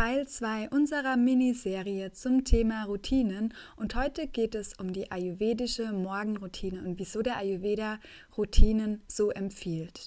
Teil 2 unserer Miniserie zum Thema Routinen und heute geht es um die ayurvedische Morgenroutine und wieso der Ayurveda Routinen so empfiehlt.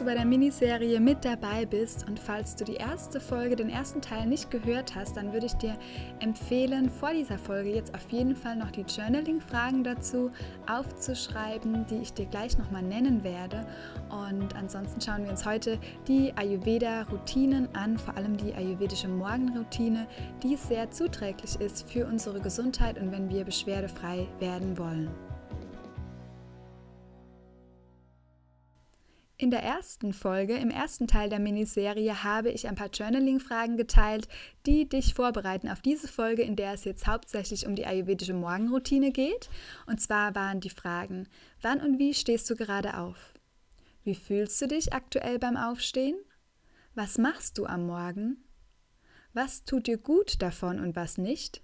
Du bei der Miniserie mit dabei bist und falls du die erste Folge, den ersten Teil nicht gehört hast, dann würde ich dir empfehlen, vor dieser Folge jetzt auf jeden Fall noch die Journaling-Fragen dazu aufzuschreiben, die ich dir gleich nochmal nennen werde. Und ansonsten schauen wir uns heute die Ayurveda-Routinen an, vor allem die ayurvedische Morgenroutine, die sehr zuträglich ist für unsere Gesundheit und wenn wir beschwerdefrei werden wollen. In der ersten Folge, im ersten Teil der Miniserie, habe ich ein paar Journaling-Fragen geteilt, die dich vorbereiten auf diese Folge, in der es jetzt hauptsächlich um die ayurvedische Morgenroutine geht. Und zwar waren die Fragen, wann und wie stehst du gerade auf? Wie fühlst du dich aktuell beim Aufstehen? Was machst du am Morgen? Was tut dir gut davon und was nicht?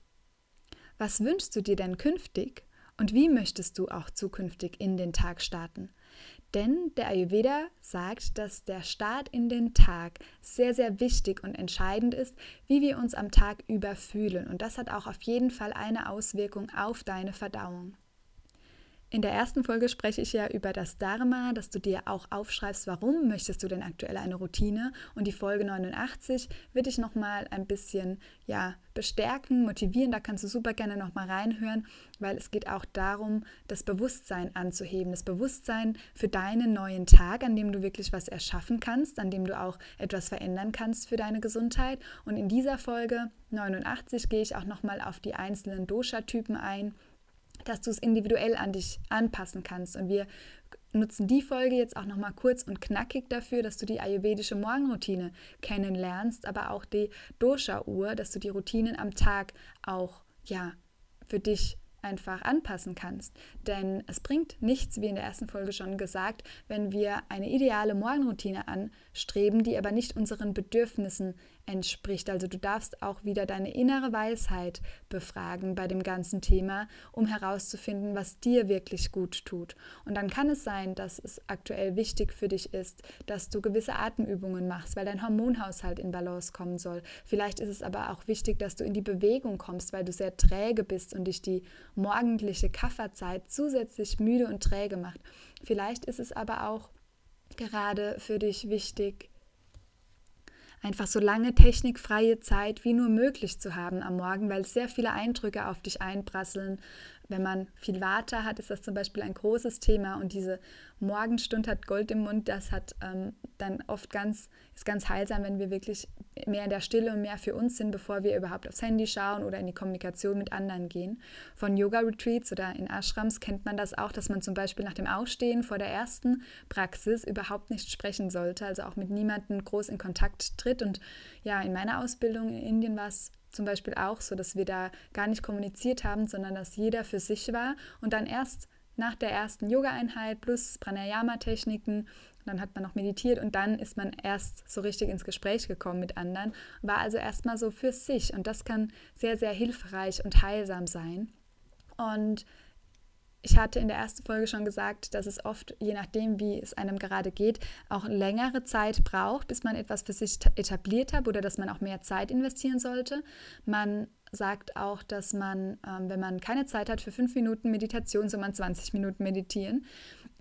Was wünschst du dir denn künftig? Und wie möchtest du auch zukünftig in den Tag starten? Denn der Ayurveda sagt, dass der Start in den Tag sehr, sehr wichtig und entscheidend ist, wie wir uns am Tag über fühlen. Und das hat auch auf jeden Fall eine Auswirkung auf deine Verdauung. In der ersten Folge spreche ich ja über das Dharma, dass du dir auch aufschreibst, warum möchtest du denn aktuell eine Routine. Und die Folge 89 wird dich nochmal ein bisschen ja, bestärken, motivieren. Da kannst du super gerne nochmal reinhören, weil es geht auch darum, das Bewusstsein anzuheben. Das Bewusstsein für deinen neuen Tag, an dem du wirklich was erschaffen kannst, an dem du auch etwas verändern kannst für deine Gesundheit. Und in dieser Folge 89 gehe ich auch nochmal auf die einzelnen Dosha-Typen ein dass du es individuell an dich anpassen kannst. Und wir nutzen die Folge jetzt auch nochmal kurz und knackig dafür, dass du die ayurvedische Morgenroutine kennenlernst, aber auch die Dosha-Uhr, dass du die Routinen am Tag auch ja für dich einfach anpassen kannst. Denn es bringt nichts, wie in der ersten Folge schon gesagt, wenn wir eine ideale Morgenroutine anstreben, die aber nicht unseren Bedürfnissen entspricht. Also du darfst auch wieder deine innere Weisheit befragen bei dem ganzen Thema, um herauszufinden, was dir wirklich gut tut. Und dann kann es sein, dass es aktuell wichtig für dich ist, dass du gewisse Atemübungen machst, weil dein Hormonhaushalt in Balance kommen soll. Vielleicht ist es aber auch wichtig, dass du in die Bewegung kommst, weil du sehr träge bist und dich die morgendliche Kafferzeit zusätzlich müde und träge macht. Vielleicht ist es aber auch gerade für dich wichtig, einfach so lange technikfreie Zeit wie nur möglich zu haben am Morgen, weil sehr viele Eindrücke auf dich einprasseln. Wenn man viel Water hat, ist das zum Beispiel ein großes Thema und diese Morgenstund hat Gold im Mund, das hat ähm, dann oft ganz, ist ganz heilsam, wenn wir wirklich mehr in der Stille und mehr für uns sind, bevor wir überhaupt aufs Handy schauen oder in die Kommunikation mit anderen gehen. Von Yoga-Retreats oder in Ashrams kennt man das auch, dass man zum Beispiel nach dem Aufstehen vor der ersten Praxis überhaupt nicht sprechen sollte, also auch mit niemandem groß in Kontakt tritt. Und ja, in meiner Ausbildung in Indien war es zum Beispiel auch so, dass wir da gar nicht kommuniziert haben, sondern dass jeder für sich war und dann erst nach der ersten Yoga-Einheit plus Pranayama-Techniken dann hat man noch meditiert und dann ist man erst so richtig ins Gespräch gekommen mit anderen, war also erstmal so für sich und das kann sehr, sehr hilfreich und heilsam sein. Und ich hatte in der ersten Folge schon gesagt, dass es oft, je nachdem, wie es einem gerade geht, auch längere Zeit braucht, bis man etwas für sich etabliert hat oder dass man auch mehr Zeit investieren sollte. Man sagt auch, dass man, ähm, wenn man keine Zeit hat für fünf Minuten Meditation, soll man 20 Minuten meditieren.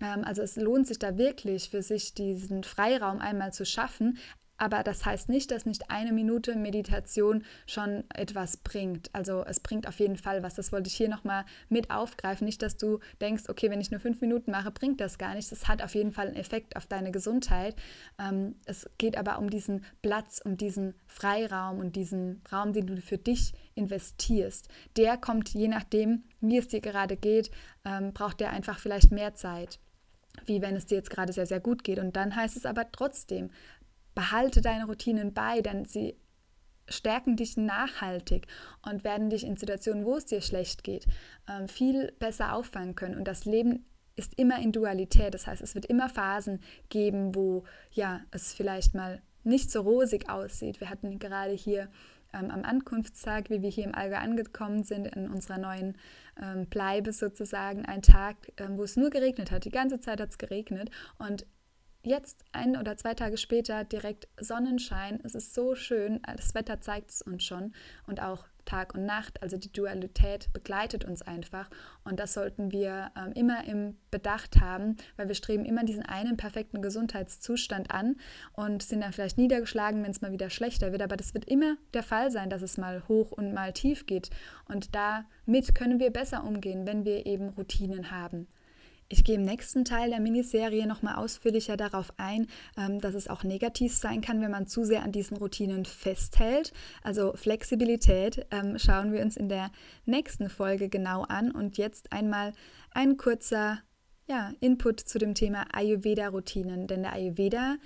Ähm, also es lohnt sich da wirklich für sich diesen Freiraum einmal zu schaffen, aber das heißt nicht, dass nicht eine Minute Meditation schon etwas bringt. Also es bringt auf jeden Fall was. Das wollte ich hier nochmal mit aufgreifen. Nicht, dass du denkst, okay, wenn ich nur fünf Minuten mache, bringt das gar nichts. Das hat auf jeden Fall einen Effekt auf deine Gesundheit. Ähm, es geht aber um diesen Platz, um diesen Freiraum und diesen Raum, den du für dich investierst. Der kommt je nachdem, wie es dir gerade geht, ähm, braucht der einfach vielleicht mehr Zeit, wie wenn es dir jetzt gerade sehr, sehr gut geht. Und dann heißt es aber trotzdem, behalte deine Routinen bei, denn sie stärken dich nachhaltig und werden dich in Situationen, wo es dir schlecht geht, ähm, viel besser auffangen können. Und das Leben ist immer in Dualität. Das heißt, es wird immer Phasen geben, wo ja, es vielleicht mal nicht so rosig aussieht. Wir hatten gerade hier ähm, am Ankunftstag, wie wir hier im Allgäu angekommen sind, in unserer neuen ähm, Bleibe sozusagen, einen Tag, ähm, wo es nur geregnet hat. Die ganze Zeit hat es geregnet und jetzt ein oder zwei Tage später direkt Sonnenschein. Es ist so schön, das Wetter zeigt es uns schon. Und auch Tag und Nacht, also die Dualität begleitet uns einfach. Und das sollten wir ähm, immer im Bedacht haben, weil wir streben immer diesen einen perfekten Gesundheitszustand an und sind dann vielleicht niedergeschlagen, wenn es mal wieder schlechter wird, aber das wird immer der Fall sein, dass es mal hoch und mal tief geht. Und damit können wir besser umgehen, wenn wir eben Routinen haben. Ich gehe im nächsten Teil der Miniserie nochmal ausführlicher darauf ein, ähm, dass es auch negativ sein kann, wenn man zu sehr an diesen Routinen festhält. Also Flexibilität ähm, schauen wir uns in der nächsten Folge genau an. Und jetzt einmal ein kurzer ja, Input zu dem Thema Ayurveda-Routinen. Denn der Ayurveda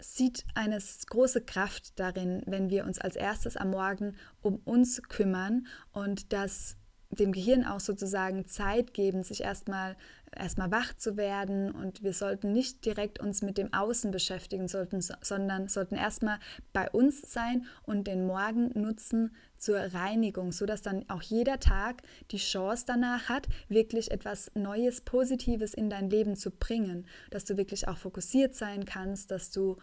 sieht eine große Kraft darin, wenn wir uns als erstes am Morgen um uns kümmern und das dem Gehirn auch sozusagen Zeit geben, sich erstmal erstmal wach zu werden und wir sollten nicht direkt uns mit dem Außen beschäftigen, sollten, sondern sollten erstmal bei uns sein und den Morgen nutzen zur Reinigung, sodass dann auch jeder Tag die Chance danach hat, wirklich etwas Neues, Positives in dein Leben zu bringen, dass du wirklich auch fokussiert sein kannst, dass du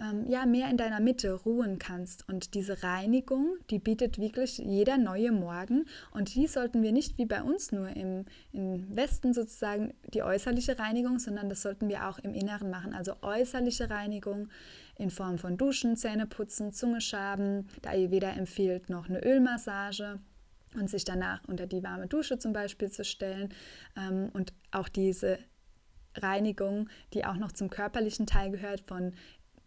ähm, ja, mehr in deiner Mitte ruhen kannst. Und diese Reinigung, die bietet wirklich jeder neue Morgen. Und die sollten wir nicht wie bei uns nur im, im Westen sozusagen die äußerliche Reinigung, sondern das sollten wir auch im Inneren machen. Also äußerliche Reinigung in Form von Duschen, Zähneputzen, Zunge schaben. Der Ayurveda empfiehlt noch eine Ölmassage und sich danach unter die warme Dusche zum Beispiel zu stellen. Ähm, und auch diese Reinigung, die auch noch zum körperlichen Teil gehört, von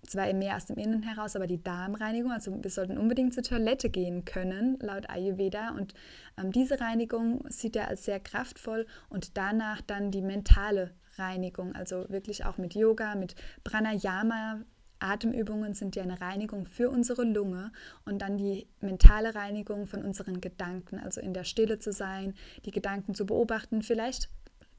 zwar mehr aus dem Innen heraus, aber die Darmreinigung, also wir sollten unbedingt zur Toilette gehen können, laut Ayurveda. Und ähm, diese Reinigung sieht er als sehr kraftvoll und danach dann die mentale Reinigung, also wirklich auch mit Yoga, mit Pranayama. Atemübungen sind ja eine Reinigung für unsere Lunge und dann die mentale Reinigung von unseren Gedanken, also in der Stille zu sein, die Gedanken zu beobachten, vielleicht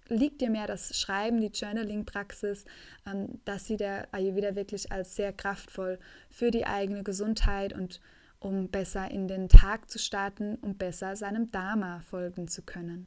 liegt dir mehr das Schreiben, die Journaling-Praxis, ähm, das sieht der Ayurveda wirklich als sehr kraftvoll für die eigene Gesundheit und um besser in den Tag zu starten, um besser seinem Dharma folgen zu können.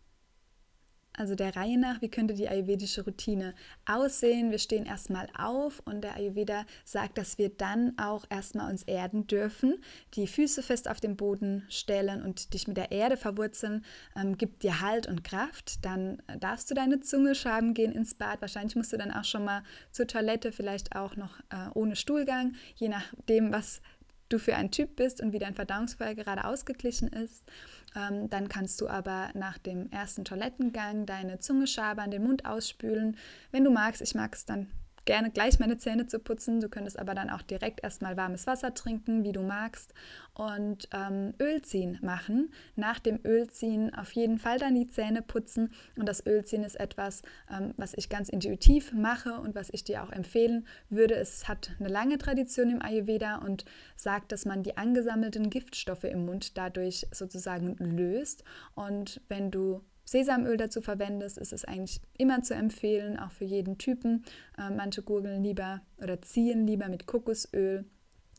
Also der Reihe nach, wie könnte die ayurvedische Routine aussehen? Wir stehen erstmal auf und der Ayurveda sagt, dass wir dann auch erstmal uns erden dürfen, die Füße fest auf den Boden stellen und dich mit der Erde verwurzeln, ähm, gibt dir Halt und Kraft. Dann darfst du deine Zunge schaben gehen ins Bad. Wahrscheinlich musst du dann auch schon mal zur Toilette, vielleicht auch noch äh, ohne Stuhlgang, je nachdem, was du für ein Typ bist und wie dein Verdauungsfeuer gerade ausgeglichen ist. Ähm, dann kannst du aber nach dem ersten Toilettengang deine Zunge schabern, den Mund ausspülen. Wenn du magst, ich mag es dann gerne gleich meine Zähne zu putzen. Du könntest aber dann auch direkt erstmal warmes Wasser trinken, wie du magst, und ähm, Ölziehen machen. Nach dem Ölziehen auf jeden Fall dann die Zähne putzen. Und das Ölziehen ist etwas, ähm, was ich ganz intuitiv mache und was ich dir auch empfehlen würde. Es hat eine lange Tradition im Ayurveda und sagt, dass man die angesammelten Giftstoffe im Mund dadurch sozusagen löst. Und wenn du Sesamöl dazu verwendest, ist es eigentlich immer zu empfehlen, auch für jeden Typen. Äh, manche gurgeln lieber oder ziehen lieber mit Kokosöl.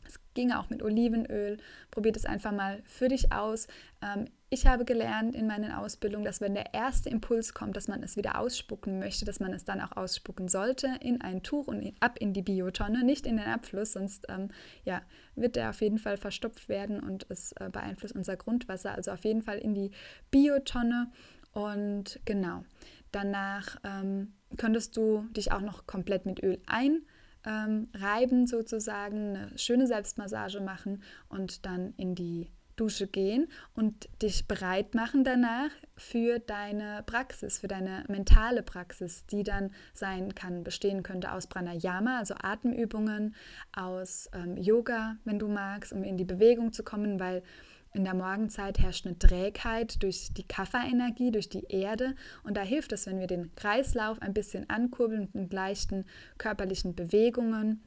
Es ginge auch mit Olivenöl. Probiert es einfach mal für dich aus. Ähm, ich habe gelernt in meinen Ausbildungen, dass wenn der erste Impuls kommt, dass man es wieder ausspucken möchte, dass man es dann auch ausspucken sollte in ein Tuch und ab in die Biotonne, nicht in den Abfluss, sonst ähm, ja, wird der auf jeden Fall verstopft werden und es äh, beeinflusst unser Grundwasser. Also auf jeden Fall in die Biotonne und genau, danach ähm, könntest du dich auch noch komplett mit Öl einreiben, ähm, sozusagen, eine schöne Selbstmassage machen und dann in die Dusche gehen und dich bereit machen danach für deine Praxis, für deine mentale Praxis, die dann sein kann, bestehen könnte aus Pranayama, also Atemübungen, aus ähm, Yoga, wenn du magst, um in die Bewegung zu kommen, weil in der Morgenzeit herrscht eine Trägheit durch die Kafferenergie, durch die Erde. Und da hilft es, wenn wir den Kreislauf ein bisschen ankurbeln mit leichten körperlichen Bewegungen.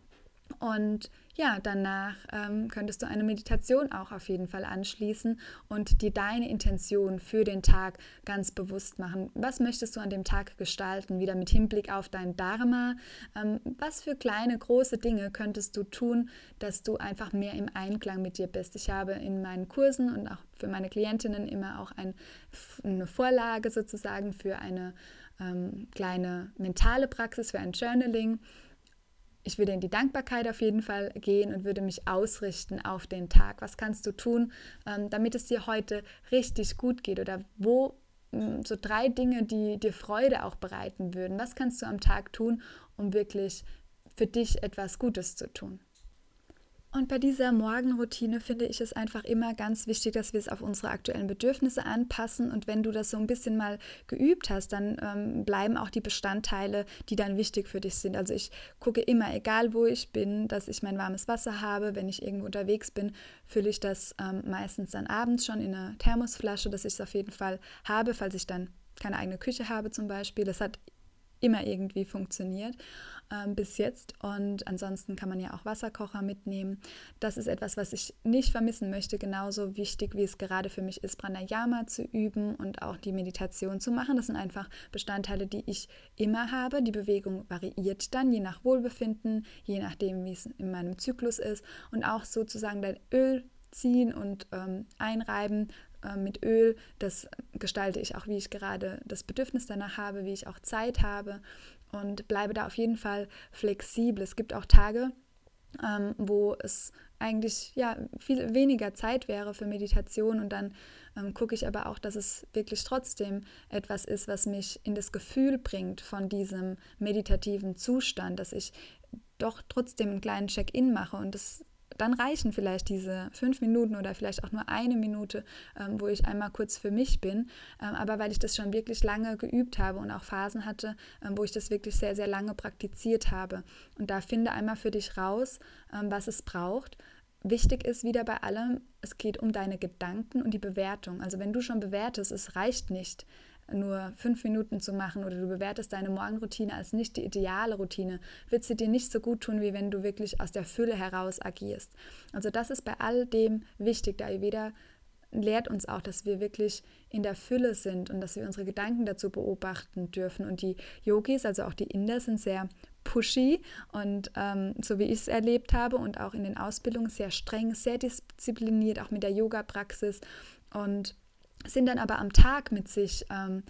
Und ja, danach ähm, könntest du eine Meditation auch auf jeden Fall anschließen und dir deine Intention für den Tag ganz bewusst machen. Was möchtest du an dem Tag gestalten? Wieder mit Hinblick auf dein Dharma. Ähm, was für kleine, große Dinge könntest du tun, dass du einfach mehr im Einklang mit dir bist? Ich habe in meinen Kursen und auch für meine Klientinnen immer auch ein, eine Vorlage sozusagen für eine ähm, kleine mentale Praxis, für ein Journaling ich würde in die Dankbarkeit auf jeden Fall gehen und würde mich ausrichten auf den Tag. Was kannst du tun, ähm, damit es dir heute richtig gut geht? Oder wo mm, so drei Dinge, die dir Freude auch bereiten würden? Was kannst du am Tag tun, um wirklich für dich etwas Gutes zu tun? Und bei dieser Morgenroutine finde ich es einfach immer ganz wichtig, dass wir es auf unsere aktuellen Bedürfnisse anpassen. Und wenn du das so ein bisschen mal geübt hast, dann ähm, bleiben auch die Bestandteile, die dann wichtig für dich sind. Also ich gucke immer, egal wo ich bin, dass ich mein warmes Wasser habe. Wenn ich irgendwo unterwegs bin, fülle ich das ähm, meistens dann abends schon in eine Thermosflasche, dass ich es auf jeden Fall habe, falls ich dann keine eigene Küche habe zum Beispiel. Das hat immer irgendwie funktioniert ähm, bis jetzt. Und ansonsten kann man ja auch Wasserkocher mitnehmen. Das ist etwas, was ich nicht vermissen möchte. Genauso wichtig, wie es gerade für mich ist, Pranayama zu üben und auch die Meditation zu machen. Das sind einfach Bestandteile, die ich immer habe. Die Bewegung variiert dann je nach Wohlbefinden, je nachdem, wie es in meinem Zyklus ist. Und auch sozusagen dein Öl ziehen und ähm, einreiben äh, mit Öl. Das gestalte ich auch, wie ich gerade das Bedürfnis danach habe, wie ich auch Zeit habe und bleibe da auf jeden Fall flexibel. Es gibt auch Tage, ähm, wo es eigentlich ja viel weniger Zeit wäre für Meditation und dann ähm, gucke ich aber auch, dass es wirklich trotzdem etwas ist, was mich in das Gefühl bringt von diesem meditativen Zustand, dass ich doch trotzdem einen kleinen Check-in mache und das dann reichen vielleicht diese fünf Minuten oder vielleicht auch nur eine Minute, ähm, wo ich einmal kurz für mich bin. Ähm, aber weil ich das schon wirklich lange geübt habe und auch Phasen hatte, ähm, wo ich das wirklich sehr, sehr lange praktiziert habe. Und da finde einmal für dich raus, ähm, was es braucht. Wichtig ist wieder bei allem, es geht um deine Gedanken und die Bewertung. Also wenn du schon bewertest, es reicht nicht, nur fünf Minuten zu machen oder du bewertest deine Morgenroutine als nicht die ideale Routine, wird sie dir nicht so gut tun, wie wenn du wirklich aus der Fülle heraus agierst. Also das ist bei all dem wichtig. Der Ayurveda lehrt uns auch, dass wir wirklich in der Fülle sind und dass wir unsere Gedanken dazu beobachten dürfen. Und die Yogis, also auch die Inder, sind sehr pushy und ähm, so wie ich es erlebt habe und auch in den Ausbildungen sehr streng, sehr diszipliniert, auch mit der Yoga-Praxis und sind dann aber am Tag mit sich, ähm,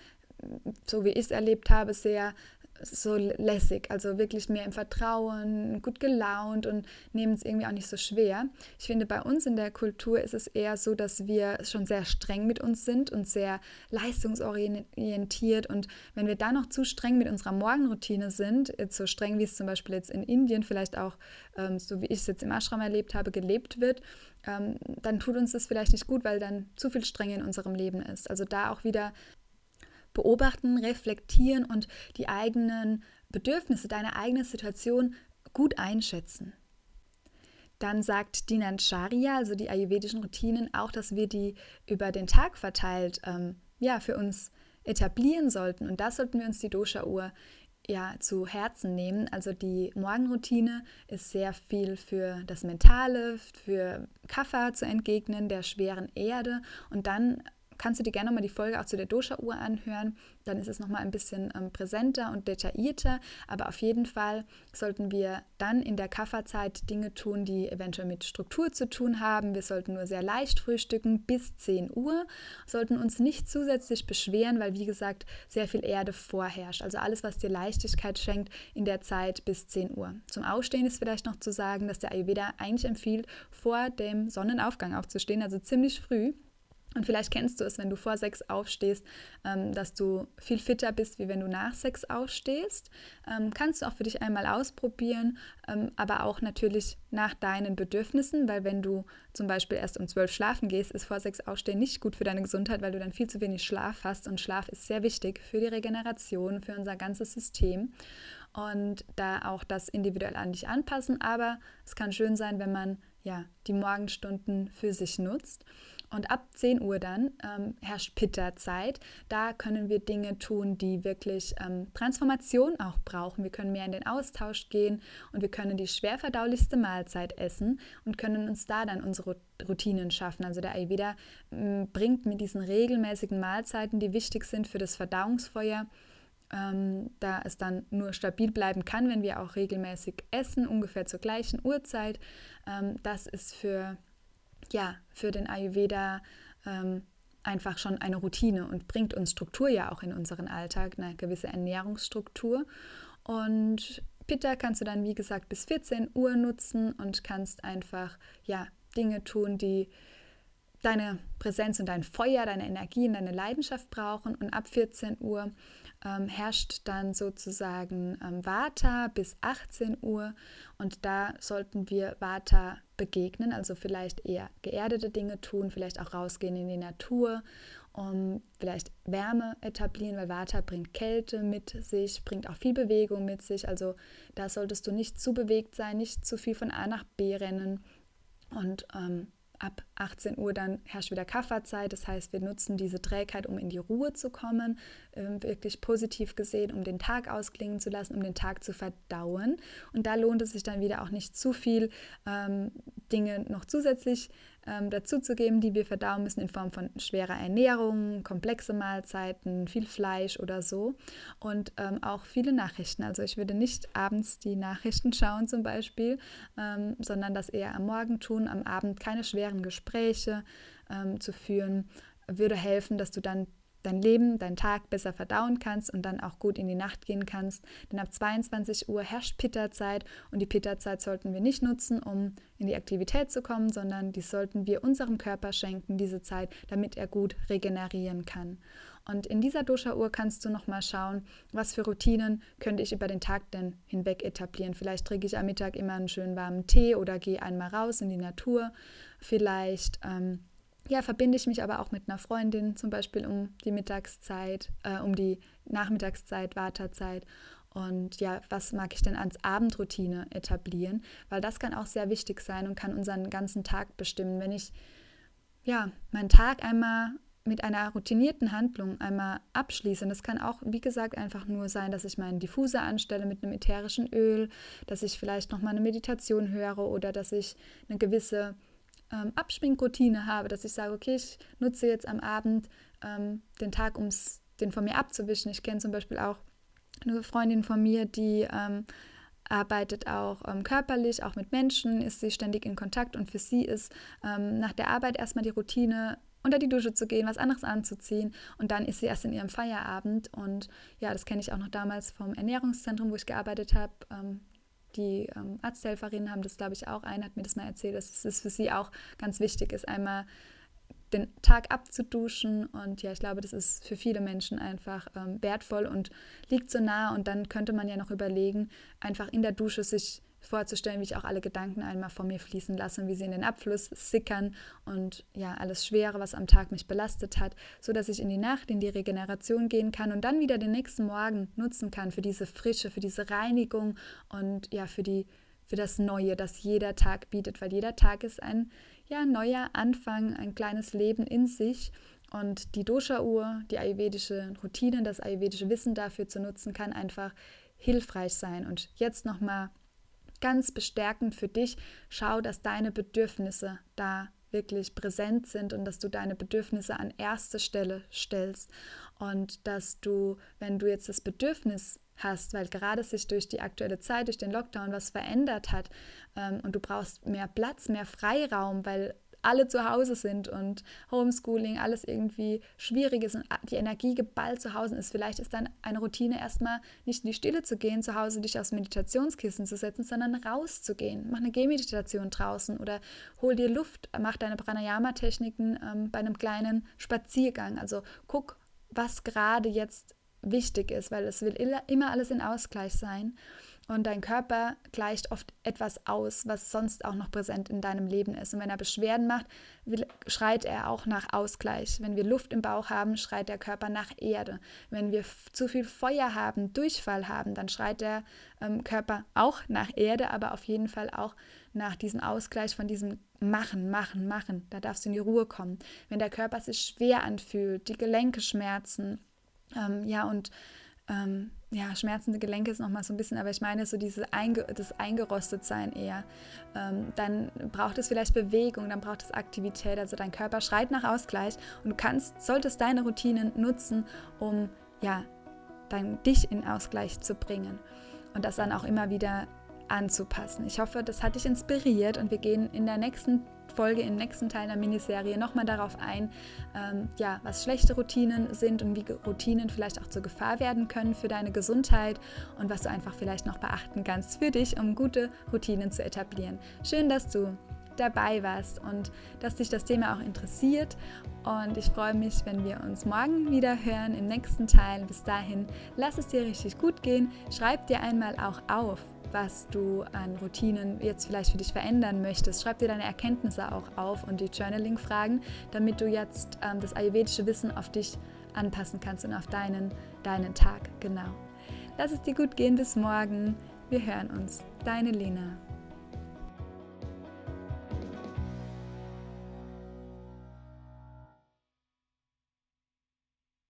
so wie ich es erlebt habe, sehr so lässig, also wirklich mehr im Vertrauen, gut gelaunt und nehmen es irgendwie auch nicht so schwer. Ich finde, bei uns in der Kultur ist es eher so, dass wir schon sehr streng mit uns sind und sehr leistungsorientiert. Und wenn wir da noch zu streng mit unserer Morgenroutine sind, so streng wie es zum Beispiel jetzt in Indien vielleicht auch, ähm, so wie ich es jetzt im Ashram erlebt habe, gelebt wird, ähm, dann tut uns das vielleicht nicht gut, weil dann zu viel Strenge in unserem Leben ist. Also da auch wieder beobachten, reflektieren und die eigenen Bedürfnisse, deine eigene Situation gut einschätzen. Dann sagt Dinan Sharia, also die ayurvedischen Routinen, auch, dass wir die über den Tag verteilt ähm, ja, für uns etablieren sollten. Und da sollten wir uns die Dosha-Uhr ja, zu Herzen nehmen. Also die Morgenroutine ist sehr viel für das Mentale, für Kaffer zu entgegnen, der schweren Erde und dann kannst du dir gerne mal die Folge auch zu der Dosha-Uhr anhören. Dann ist es nochmal ein bisschen ähm, präsenter und detaillierter. Aber auf jeden Fall sollten wir dann in der Kafferzeit Dinge tun, die eventuell mit Struktur zu tun haben. Wir sollten nur sehr leicht frühstücken bis 10 Uhr, sollten uns nicht zusätzlich beschweren, weil wie gesagt sehr viel Erde vorherrscht. Also alles, was dir Leichtigkeit schenkt in der Zeit bis 10 Uhr. Zum Aufstehen ist vielleicht noch zu sagen, dass der Ayurveda eigentlich empfiehlt, vor dem Sonnenaufgang aufzustehen, also ziemlich früh. Und vielleicht kennst du es, wenn du vor sechs aufstehst, ähm, dass du viel fitter bist, wie wenn du nach sechs aufstehst. Ähm, kannst du auch für dich einmal ausprobieren, ähm, aber auch natürlich nach deinen Bedürfnissen, weil wenn du zum Beispiel erst um zwölf schlafen gehst, ist vor sechs Aufstehen nicht gut für deine Gesundheit, weil du dann viel zu wenig Schlaf hast. Und Schlaf ist sehr wichtig für die Regeneration, für unser ganzes System. Und da auch das individuell an dich anpassen. Aber es kann schön sein, wenn man ja, die Morgenstunden für sich nutzt. Und ab 10 Uhr dann ähm, herrscht Pitta-Zeit. Da können wir Dinge tun, die wirklich ähm, Transformation auch brauchen. Wir können mehr in den Austausch gehen und wir können die schwerverdaulichste Mahlzeit essen und können uns da dann unsere Routinen schaffen. Also der Ayurveda äh, bringt mit diesen regelmäßigen Mahlzeiten, die wichtig sind für das Verdauungsfeuer, ähm, da es dann nur stabil bleiben kann, wenn wir auch regelmäßig essen, ungefähr zur gleichen Uhrzeit. Ähm, das ist für ja, für den Ayurveda ähm, einfach schon eine Routine und bringt uns Struktur ja auch in unseren Alltag, eine gewisse Ernährungsstruktur. Und Pitta kannst du dann, wie gesagt, bis 14 Uhr nutzen und kannst einfach ja, Dinge tun, die deine Präsenz und dein Feuer, deine Energie und deine Leidenschaft brauchen. Und ab 14 Uhr ähm, herrscht dann sozusagen ähm, Vata bis 18 Uhr. Und da sollten wir Vata begegnen, also vielleicht eher geerdete Dinge tun, vielleicht auch rausgehen in die Natur, um vielleicht Wärme etablieren, weil Vata bringt Kälte mit sich, bringt auch viel Bewegung mit sich. Also da solltest du nicht zu bewegt sein, nicht zu viel von A nach B rennen. Und ähm, ab 18 Uhr dann herrscht wieder Kafferzeit. Das heißt, wir nutzen diese Trägheit, um in die Ruhe zu kommen, ähm, wirklich positiv gesehen, um den Tag ausklingen zu lassen, um den Tag zu verdauen. Und da lohnt es sich dann wieder auch nicht zu viel ähm, Dinge noch zusätzlich ähm, dazuzugeben, die wir verdauen müssen in Form von schwerer Ernährung, komplexe Mahlzeiten, viel Fleisch oder so und ähm, auch viele Nachrichten. Also ich würde nicht abends die Nachrichten schauen zum Beispiel, ähm, sondern das eher am Morgen tun, am Abend keine schweren Gespräche ähm, zu führen, würde helfen, dass du dann dein Leben, deinen Tag besser verdauen kannst und dann auch gut in die Nacht gehen kannst. Denn ab 22 Uhr herrscht Pitta-Zeit und die Pitta-Zeit sollten wir nicht nutzen, um in die Aktivität zu kommen, sondern die sollten wir unserem Körper schenken, diese Zeit, damit er gut regenerieren kann. Und in dieser Dosha-Uhr kannst du nochmal schauen, was für Routinen könnte ich über den Tag denn hinweg etablieren. Vielleicht trinke ich am Mittag immer einen schönen warmen Tee oder gehe einmal raus in die Natur. Vielleicht ähm, ja, verbinde ich mich aber auch mit einer Freundin, zum Beispiel um die Mittagszeit, äh, um die Nachmittagszeit, Wartezeit. Und ja, was mag ich denn als Abendroutine etablieren? Weil das kann auch sehr wichtig sein und kann unseren ganzen Tag bestimmen. Wenn ich ja meinen Tag einmal mit einer routinierten Handlung einmal abschließe, und das kann auch, wie gesagt, einfach nur sein, dass ich meinen Diffuser anstelle mit einem ätherischen Öl, dass ich vielleicht noch mal eine Meditation höre oder dass ich eine gewisse ähm, Abschminkroutine habe, dass ich sage, okay, ich nutze jetzt am Abend ähm, den Tag, um den von mir abzuwischen. Ich kenne zum Beispiel auch eine Freundin von mir, die ähm, arbeitet auch ähm, körperlich, auch mit Menschen, ist sie ständig in Kontakt und für sie ist ähm, nach der Arbeit erstmal die Routine unter die Dusche zu gehen, was anderes anzuziehen und dann ist sie erst in ihrem Feierabend und ja, das kenne ich auch noch damals vom Ernährungszentrum, wo ich gearbeitet habe. Ähm, die ähm, Arzthelferinnen haben das, glaube ich, auch. Eine hat mir das mal erzählt, dass es für sie auch ganz wichtig ist, einmal den Tag abzuduschen. Und ja, ich glaube, das ist für viele Menschen einfach ähm, wertvoll und liegt so nah. Und dann könnte man ja noch überlegen, einfach in der Dusche sich vorzustellen, wie ich auch alle Gedanken einmal von mir fließen lasse und wie sie in den Abfluss sickern und ja, alles Schwere, was am Tag mich belastet hat, so dass ich in die Nacht, in die Regeneration gehen kann und dann wieder den nächsten Morgen nutzen kann für diese Frische, für diese Reinigung und ja, für die für das Neue, das jeder Tag bietet, weil jeder Tag ist ein ja, neuer Anfang, ein kleines Leben in sich. Und die Dosha-Uhr, die ayurvedische Routine, das ayurvedische Wissen dafür zu nutzen, kann einfach hilfreich sein. Und jetzt nochmal ganz bestärkend für dich. Schau, dass deine Bedürfnisse da wirklich präsent sind und dass du deine Bedürfnisse an erste Stelle stellst und dass du, wenn du jetzt das Bedürfnis hast, weil gerade sich durch die aktuelle Zeit, durch den Lockdown was verändert hat ähm, und du brauchst mehr Platz, mehr Freiraum, weil alle zu Hause sind und Homeschooling, alles irgendwie schwierig ist und die Energie geballt zu Hause ist. Vielleicht ist dann eine Routine erstmal nicht in die Stille zu gehen, zu Hause dich aufs Meditationskissen zu setzen, sondern rauszugehen. Mach eine Gehmeditation draußen oder hol dir Luft, mach deine Pranayama-Techniken ähm, bei einem kleinen Spaziergang. Also guck, was gerade jetzt wichtig ist, weil es will immer alles in Ausgleich sein. Und dein Körper gleicht oft etwas aus, was sonst auch noch präsent in deinem Leben ist. Und wenn er Beschwerden macht, schreit er auch nach Ausgleich. Wenn wir Luft im Bauch haben, schreit der Körper nach Erde. Wenn wir zu viel Feuer haben, Durchfall haben, dann schreit der ähm, Körper auch nach Erde, aber auf jeden Fall auch nach diesem Ausgleich von diesem Machen, Machen, Machen. Da darfst du in die Ruhe kommen. Wenn der Körper sich schwer anfühlt, die Gelenke schmerzen, ähm, ja, und ähm, ja, schmerzende Gelenke ist nochmal so ein bisschen, aber ich meine so diese Einge das Eingerostetsein eher. Ähm, dann braucht es vielleicht Bewegung, dann braucht es Aktivität. Also dein Körper schreit nach Ausgleich und du kannst, solltest deine Routinen nutzen, um ja, dein, dich in Ausgleich zu bringen. Und das dann auch immer wieder anzupassen. Ich hoffe, das hat dich inspiriert und wir gehen in der nächsten Folge, im nächsten Teil der Miniserie nochmal darauf ein, ähm, ja, was schlechte Routinen sind und wie Routinen vielleicht auch zur Gefahr werden können für deine Gesundheit und was du einfach vielleicht noch beachten kannst für dich, um gute Routinen zu etablieren. Schön, dass du dabei warst und dass dich das Thema auch interessiert. Und ich freue mich, wenn wir uns morgen wieder hören im nächsten Teil. Bis dahin, lass es dir richtig gut gehen. Schreib dir einmal auch auf, was du an Routinen jetzt vielleicht für dich verändern möchtest. Schreib dir deine Erkenntnisse auch auf und die Journaling-Fragen, damit du jetzt ähm, das ayurvedische Wissen auf dich anpassen kannst und auf deinen, deinen Tag. Genau. Lass es dir gut gehen bis morgen. Wir hören uns. Deine Lena.